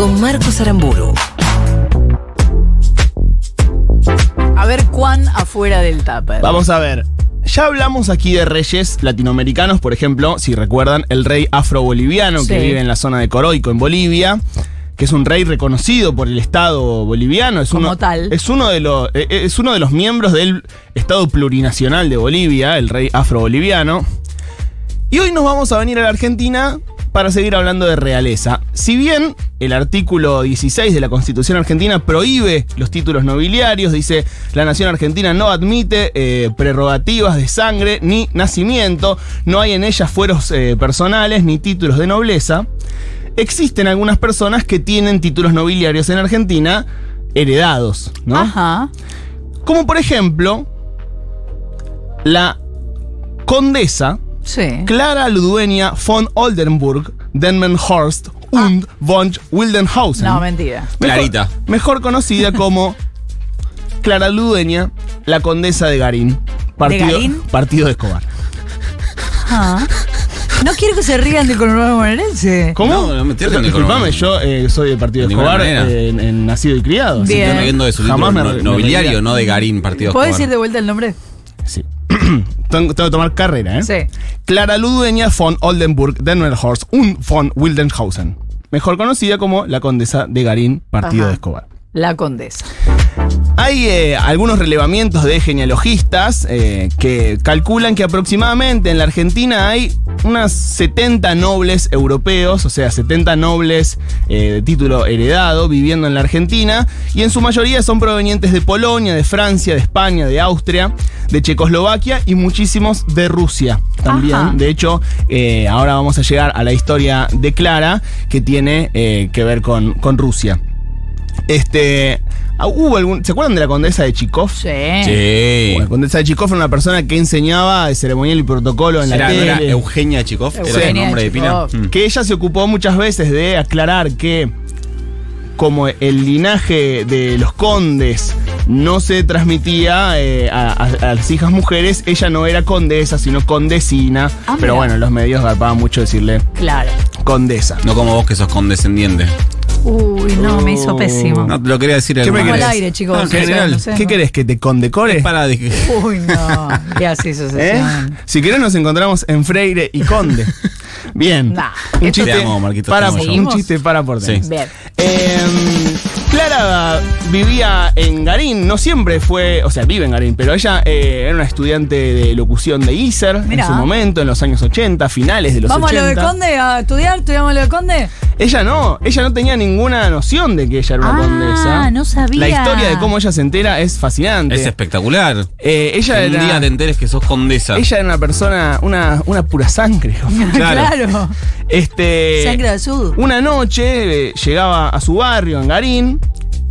con Marcos Aramburu. A ver cuán afuera del tupper. Vamos a ver. Ya hablamos aquí de reyes latinoamericanos, por ejemplo, si recuerdan, el rey afro-boliviano que Sí. vive en la zona de Coroico, en Bolivia, que es un rey reconocido por el Estado boliviano. Es Como uno, tal. Es uno, de los, eh, es uno de los miembros del Estado plurinacional de Bolivia, el rey afro-boliviano. Y hoy nos vamos a venir a la Argentina para seguir hablando de realeza. Si bien el artículo 16 de la Constitución argentina prohíbe los títulos nobiliarios, dice la nación argentina no admite eh, prerrogativas de sangre ni nacimiento, no hay en ellas fueros eh, personales ni títulos de nobleza, existen algunas personas que tienen títulos nobiliarios en Argentina heredados, ¿no? Ajá. Como por ejemplo la condesa Sí. Clara Ludwenia von Oldenburg, Denmenhorst und von Wildenhausen. No, mentira. Mejor- Clarita. Mejor conocida como Clara Ludwenia, la condesa de Garín. Partido, Garín? Partido de Escobar. Ah. No quiero que se rían del conurbano bonaerense. ¿Cómo? No, no me Disculpame, yo eh, soy del Partido De de Escobar, eh, en, en nacido y criado. Bien. riendo de su Jamás título me- no- me nobiliario, reiría. no de Garín, partido ¿Puedes Escobar. decir de vuelta el nombre? Sí. tengo, tengo que tomar carrera, ¿eh? Sí. Clara Ludwenia von Oldenburg, Denmenhorst und von Wildenhausen. Mejor conocida como la condesa de Garín, Partido Ajá. de Escobar. La condesa. Hay eh, algunos relevamientos de genealogistas eh, que calculan que aproximadamente en la Argentina hay unas 70 nobles europeos, o sea, 70 nobles eh, de título heredado viviendo en la Argentina, y en su mayoría son provenientes de Polonia, de Francia, de España, de Austria, de Checoslovaquia y muchísimos de Rusia también. Ajá. De hecho, ahora vamos a llegar a la historia de Clara, que tiene que ver con, con Rusia. Este. ah, ¿Hubo algún. ¿Se acuerdan de la condesa de Chikov? Sí. Sí. La condesa de Chikov era una persona que enseñaba de ceremonial y protocolo en la Era, ¿no tele. era Eugenia Chikov, era su Eugenia nombre de pila. Chikov. Mm. que ella se ocupó muchas veces de aclarar que como el linaje de los condes no se transmitía eh, a, a- a las hijas mujeres, ella no era condesa, sino condesina. Ah, pero mira. bueno, los medios garpaban mucho decirle Claro. condesa. No como vos que sos condescendiente. Uy, no, me hizo pésimo. No te lo quería decir ¿Qué me Vamos al querés? aire, chicos. No, en o sea, general. no sé, ¿Qué no. querés? ¿Que te condecore? Para de Uy, no. ¿Qué hace esa ¿Eh? Si querés nos encontramos en Freire y Conde. Bien. Nah, un chiste Te amo, para un chiste para por Sí. Bien. Eh, Clara vivía en Garín, no siempre fue, o sea, vive en Garín, pero ella eh, era una estudiante de locución de ISER Mirá. en su momento, en los años 80, finales de los ¿Vamos a lo 80. de Conde a estudiar? ¿Estudiamos lo de Conde? Ella no, ella no tenía ninguna noción de que ella era una Ah, condesa. no sabía. La historia de cómo ella se entera es fascinante. Es espectacular. Eh, ella Que un era, día te enteres que sos condesa. ella era una persona, una, una pura sangre. Claro. claro. Este, Sangre azul. Una noche eh, llegaba a su barrio, en Garín,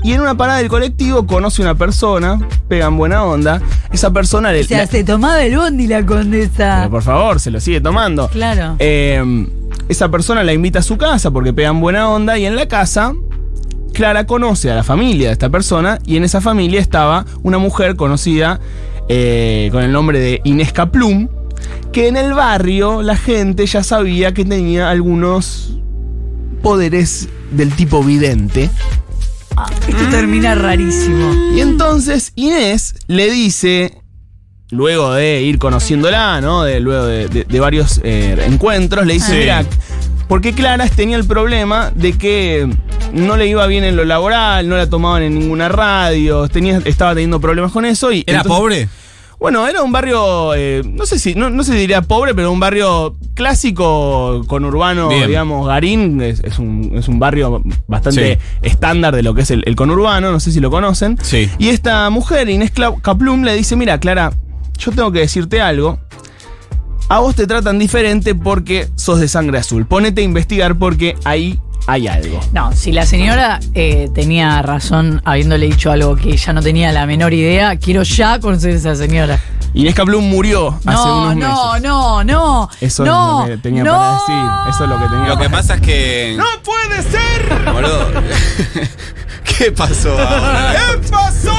y en una parada del colectivo conoce una persona, pegan buena onda. Esa persona le. O sea, la- se tomaba el bondi la condesa. pero por favor, se lo sigue tomando. Claro. Eh, esa persona la invita a su casa porque pegan buena onda, y en la casa. Clara conoce a la familia de esta persona y en esa familia estaba una mujer conocida eh, con el nombre de Inés Caplum, que en el barrio la gente ya sabía que tenía algunos poderes del tipo vidente. Esto termina rarísimo. Y entonces Inés le dice, luego de ir conociéndola, ¿no? De, luego de, de- de varios eh, encuentros, le dice, Sí. mira, porque Clara tenía el problema de que no le iba bien en lo laboral, no la tomaban en ninguna radio, tenía, estaba teniendo problemas con eso y... ¿Era entonces- pobre? Bueno, era un barrio, eh, no sé si, no, no sé si diría pobre, pero un barrio clásico, conurbano, Bien. digamos, Garín, es, es un, es un barrio bastante Sí. estándar de lo que es el, el conurbano, no sé si lo conocen. Sí. Y esta mujer, Inés Caplum, le dice, mira, Clara, yo tengo que decirte algo. A vos te tratan diferente porque sos de sangre azul. Ponete a investigar porque ahí hay algo. No, si la señora eh, tenía razón habiéndole dicho algo que ella no tenía la menor idea, quiero ya conocer a esa señora. Inés Caplum murió hace No, unos no, meses. no, no. Eso no, es lo que tenía no. para decir. Eso es lo que tenía Lo que pasa es que. ¡No puede ser! Boludo. ¿Qué pasó ahora? ¿Qué pasó?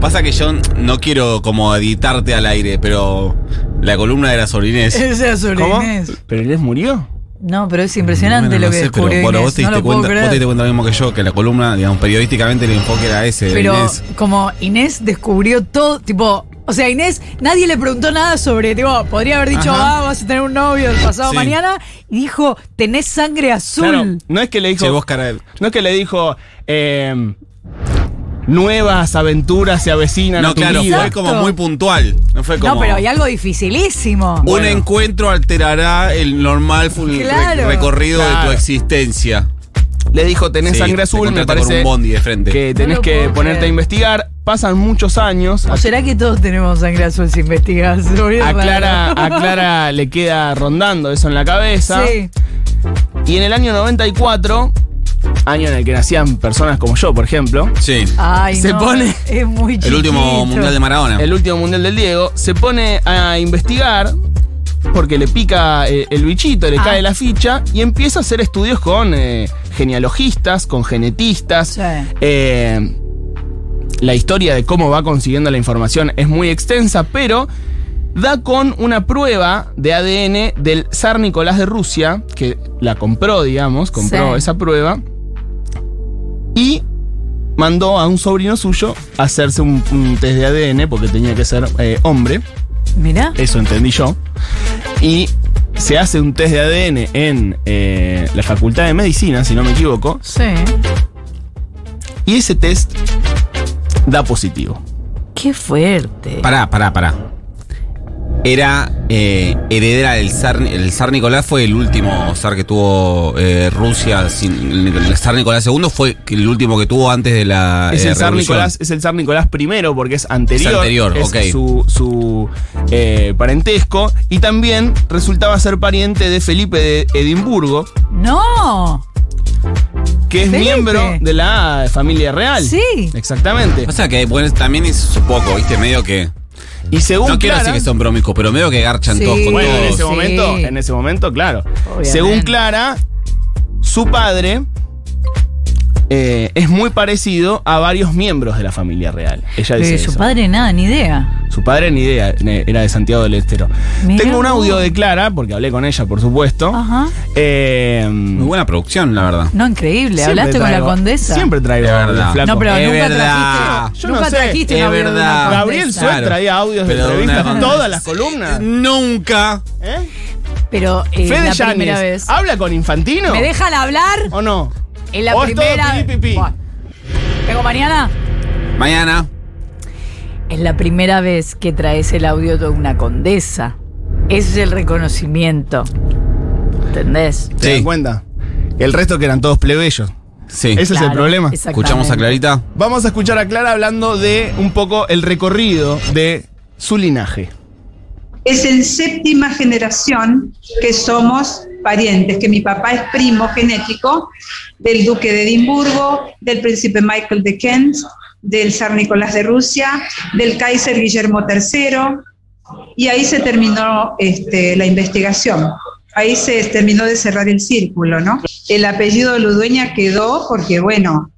Pasa que yo no quiero como editarte al aire, pero la columna de la sobrinés. Esa es sobre ¿Cómo? Inés. ¿Pero Inés murió? No, pero es impresionante Bueno, lo no que sé, pero descubrió bueno, Inés. vos te, no diste cuenta, creer. vos te diste cuenta lo mismo que yo, que la columna, digamos, periodísticamente el enfoque era ese. Pero Inés. como Inés descubrió todo, tipo, o sea, Inés, nadie le preguntó nada sobre, tipo, podría haber dicho, Ajá. ah, vas a tener un novio el pasado Sí. mañana, y dijo, tenés sangre azul. Claro, no es que le dijo. Che, vos, cara, No es que le dijo. eh, nuevas aventuras se avecinan a No, tu claro, vida. fue como muy puntual. No fue como. No, pero hay algo dificilísimo. Un Bueno. encuentro alterará el normal Claro. recorrido de tu existencia. Le dijo, tenés Sí, sangre te azul, me parece un bondi de frente. que tenés que ponerte creer. a investigar. Pasan muchos años. ¿O será que todos tenemos sangre azul si investigas? A Clara, a Clara le queda rondando eso en la cabeza. Sí. Y en el año 94, año en el que nacían personas como yo, por ejemplo, Sí. Ay, Se no, pone- Es muy El último chiquito. mundial de Maradona. el último mundial del Diego, se pone a investigar porque le pica eh, el bichito, le Ah. cae la ficha y empieza a hacer estudios con eh, genealogistas, con genetistas. Sí. Eh, la historia de cómo va consiguiendo la información es muy extensa, pero da con una prueba de ADN del zar Nicolás de Rusia, que la compró, digamos, compró Sí. esa prueba, y mandó a un sobrino suyo a hacerse un, un test de ADN, porque tenía que ser eh, hombre, Mirá. eso entendí yo, y se hace un test de ADN en eh, la Facultad de Medicina, si no me equivoco, Sí. y ese test da positivo. Qué fuerte. Pará, pará, pará. Era eh, heredera del zar. El zar Nicolás fue el último zar que tuvo eh, Rusia. sin- el, el zar Nicolás II fue el último que tuvo antes de la. Es eh, el zar. Nicolás, es el zar Nicolás I porque es anterior. Es su, su, eh, parentesco. Y también resultaba ser pariente de Felipe de Edimburgo, No. que es Felipe. miembro de la familia real. Sí. Exactamente. O sea que bueno, también es un poco, viste, medio que. Y según No quiero Clara, decir que son promiscuos, pero medio que garchan Sí. todos con bueno, en todos. ese Sí. momento, en ese momento, claro. Obviamente. Según Clara, su padre eh, es muy parecido a varios miembros de la familia real. Ella dice su eso. padre nada, ni idea. Su padre ni idea, era de Santiago del Estero. Mirá Tengo un audio de Clara, porque hablé con ella, por supuesto. Ajá. Eh, Muy buena producción, la verdad. No, increíble. siempre ¿Hablaste con la condesa? Siempre traigo audios, verdad. flaco. No, pero Es nunca verdad. trajiste. Yo nunca no sé, trajiste es de verdad. Gabriel Suez Claro. traía audios de Pero de entrevistas una- todas las columnas. Nunca. ¿Eh? Pero eh, Fede la primera vez. ¿habla con Infantino? ¿Me dejan hablar? ¿O no? En la ¿O es todo primera. pipí, pipí? Buah. ¿Vengo mañana? Mañana. Es la primera vez que traes el audio de una condesa. Ese es el reconocimiento. ¿Entendés? ¿Te das cuenta? El resto que eran todos plebeyos. Sí. Ese es el Claro, problema. exactamente. Escuchamos a Clarita. Vamos a escuchar a Clara hablando de un poco el recorrido de su linaje. es en séptima generación que somos parientes, que mi papá es primo genético del duque de Edimburgo, del príncipe Michael de Kent, del zar Nicolás de Rusia, del Kaiser Guillermo III, y ahí se terminó este, la investigación. Ahí se terminó de cerrar el círculo, ¿no? El apellido Ludueña quedó porque, bueno,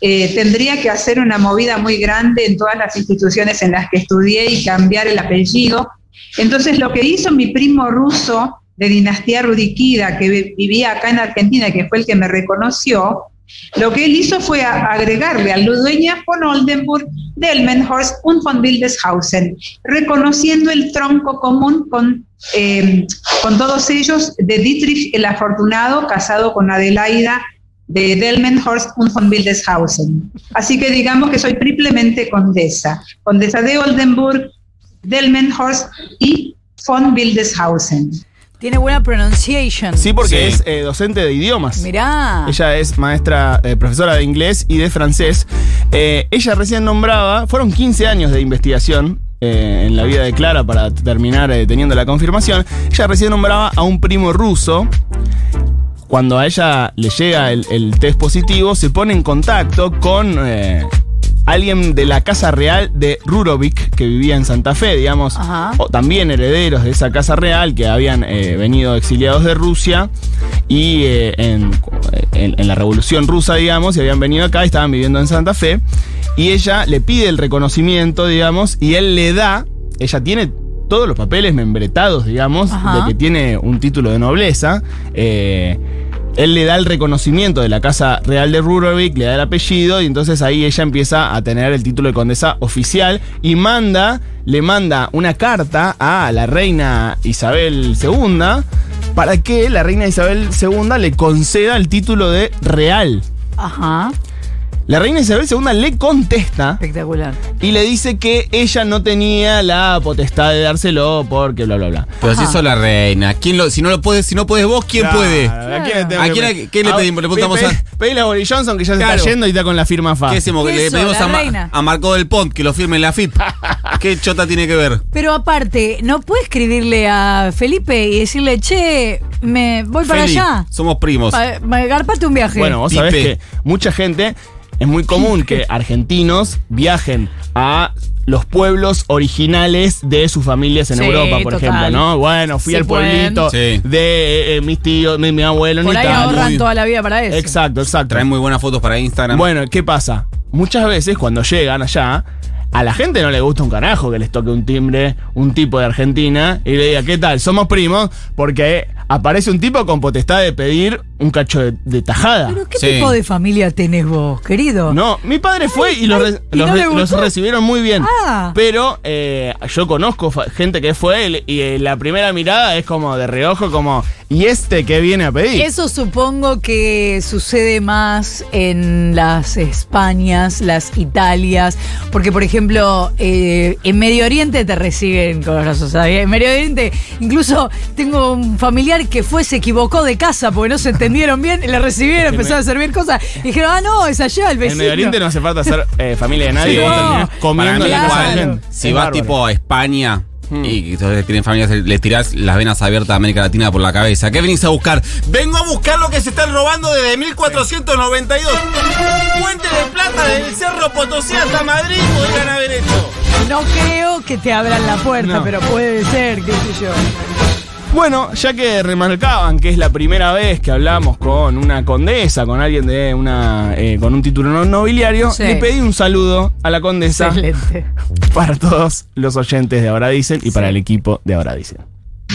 eh, tendría que hacer una movida muy grande en todas las instituciones en las que estudié y cambiar el apellido. Entonces, lo que hizo mi primo ruso de dinastía Rudikida, que vi- vivía acá en Argentina, que fue el que me reconoció, lo que él hizo fue agregarle a Ludueña von Oldenburg, Delmenhorst und von Wildeshausen, reconociendo el tronco común con, eh, con todos ellos de Dietrich el Afortunado, casado con Adelaida de Delmenhorst und von Wildeshausen. Así que digamos que soy triplemente condesa, condesa de Oldenburg, Delmenhorst y von Wildeshausen. Tiene buena pronunciation. Sí, porque Sí. es eh, docente de idiomas. Mirá. Ella es maestra, eh, profesora de inglés y de francés. Eh, ella recién nombraba, fueron 15 años de investigación eh, en la vida de Clara para terminar eh, teniendo la confirmación. Ella recién nombraba a un primo ruso. Cuando a ella le llega el, el test positivo, se pone en contacto con eh, alguien de la Casa Real de Rurovic, que vivía en Santa Fe, digamos, Ajá. o también herederos de esa Casa Real que habían eh, venido exiliados de Rusia y eh, en, en- en la Revolución Rusa, digamos, y habían venido acá y estaban viviendo en Santa Fe. Y ella le pide el reconocimiento, digamos, y él le da, ella tiene todos los papeles membretados, digamos, Ajá. de que tiene un título de nobleza. Eh, él le da el reconocimiento de la Casa Real de Ruralvik, le da el apellido y entonces ahí ella empieza a tener el título de condesa oficial y manda, le manda una carta a la reina Isabel II para que la reina Isabel II le conceda el título de real. Ajá. La reina Isabel II le contesta Espectacular. y le dice que ella no tenía la potestad de dárselo porque bla bla bla. Pero si Ajá. sos la reina, ¿quién lo, si no lo puedes, si no puedes vos, ¿quién Claro, puede? ¿A quién le, tengo ¿A que quién pedir? le- qué le A- pedimos? Le pe- preguntamos pe- a- Pedile a Boris Johnson que ya se Claro. está yendo y está con la firma FA. ¿Qué? Que le pedimos la a, Ma- reina. a Marco del Pont que lo firme en la FIP. ¿Qué chota tiene que ver? Pero aparte, ¿no puede escribirle a Felipe y decirle, che, me voy para Feli, allá? Somos primos. Pa- pa- Garpate un viaje. Bueno, vos sabés Pipe. que mucha gente, es muy común que argentinos viajen a los pueblos originales de sus familias en Sí, Europa, por total. ejemplo, ¿no? Bueno, fui Sí al pueblito Sí. de eh, eh, mis tíos, mi, mi abuelo en Por ahí Italia. ahorran muy- toda la vida para eso. Exacto, exacto. Traen muy buenas fotos para Instagram. Bueno, ¿qué pasa? Muchas veces cuando llegan allá, a la gente no le gusta un carajo que les toque un timbre, un tipo de Argentina, y le diga, ¿qué tal? Somos primos, porque aparece un tipo con potestad de pedir un cacho de, de tajada. ¿Pero qué Sí. tipo de familia tenés vos, querido? No, mi padre fue y, los, re- ¿y los no re- le los gustó? recibieron muy bien. Ah. Pero eh, yo conozco gente que fue él y eh, la primera mirada es como de reojo, como, ¿y este qué viene a pedir? Eso supongo que sucede más en las Españas, las Italias, porque por ejemplo eh, en Medio Oriente te reciben con los brazos abiertos. En Medio Oriente incluso tengo un familiar que fue, se equivocó de casa porque no se entendieron bien, le recibieron, empezaron a servir cosas y dijeron, ah no, es allá el En vecino. Medio Oriente no hace falta ser eh, familia de nadie, Sí. vos No. terminás Para comiendo en la casa de. Si Es vas bárbaro. tipo a España Hmm. y entonces tienen familias, le tirás las venas abiertas a América Latina por la cabeza. ¿Qué venís a buscar? Vengo a buscar lo que se están robando desde 1492. Puente de plata desde Cerro Potosí hasta Madrid podrían haber hecho. No creo que te abran la puerta, No. pero puede ser, qué sé yo. Bueno, ya que remarcaban que es la primera vez que hablamos con una condesa, con alguien de una eh, con un título no- nobiliario, Sí. le pedí un saludo a la condesa Excelente. para todos los oyentes de Ahora Dicen y para el equipo de Ahora Dicen.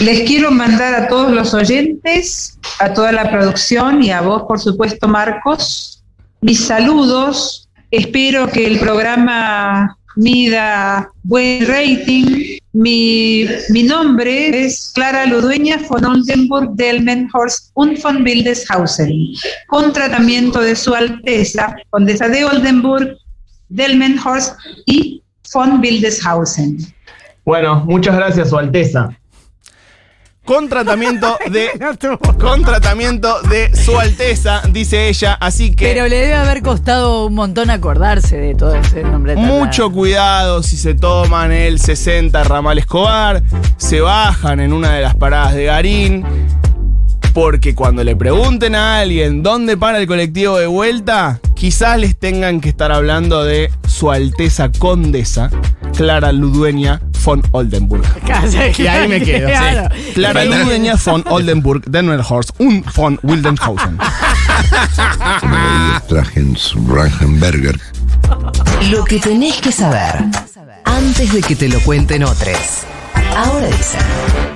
Les quiero mandar a todos los oyentes, a toda la producción y a vos, por supuesto, Marcos, mis saludos. Espero que el programa mida buen rating. Mi, mi nombre es Clara Ludueña von Oldenburg Delmenhorst und von Wildeshausen, con tratamiento de Su Alteza, Condesa de Oldenburg, Delmenhorst y von Wildeshausen. Bueno, muchas gracias, Su Alteza. Con tratamiento de. con tratamiento de Su Alteza, dice ella, así que. Pero le debe haber costado un montón acordarse de todo ese nombre. tan Mucho largo. cuidado si se toman el 60 Ramal Escobar, se bajan en una de las paradas de Garín, porque cuando le pregunten a alguien dónde para el colectivo de vuelta, quizás les tengan que estar hablando de Su Alteza Condesa, Clara Ludueña von Oldenburg. Y ahí me quedo. sí. Claro. Clara Ludueña von Oldenburg, Dennerhorst und von Wildenhausen. Lo que tenés que saber antes de que te lo cuenten otros. Ahora dicen.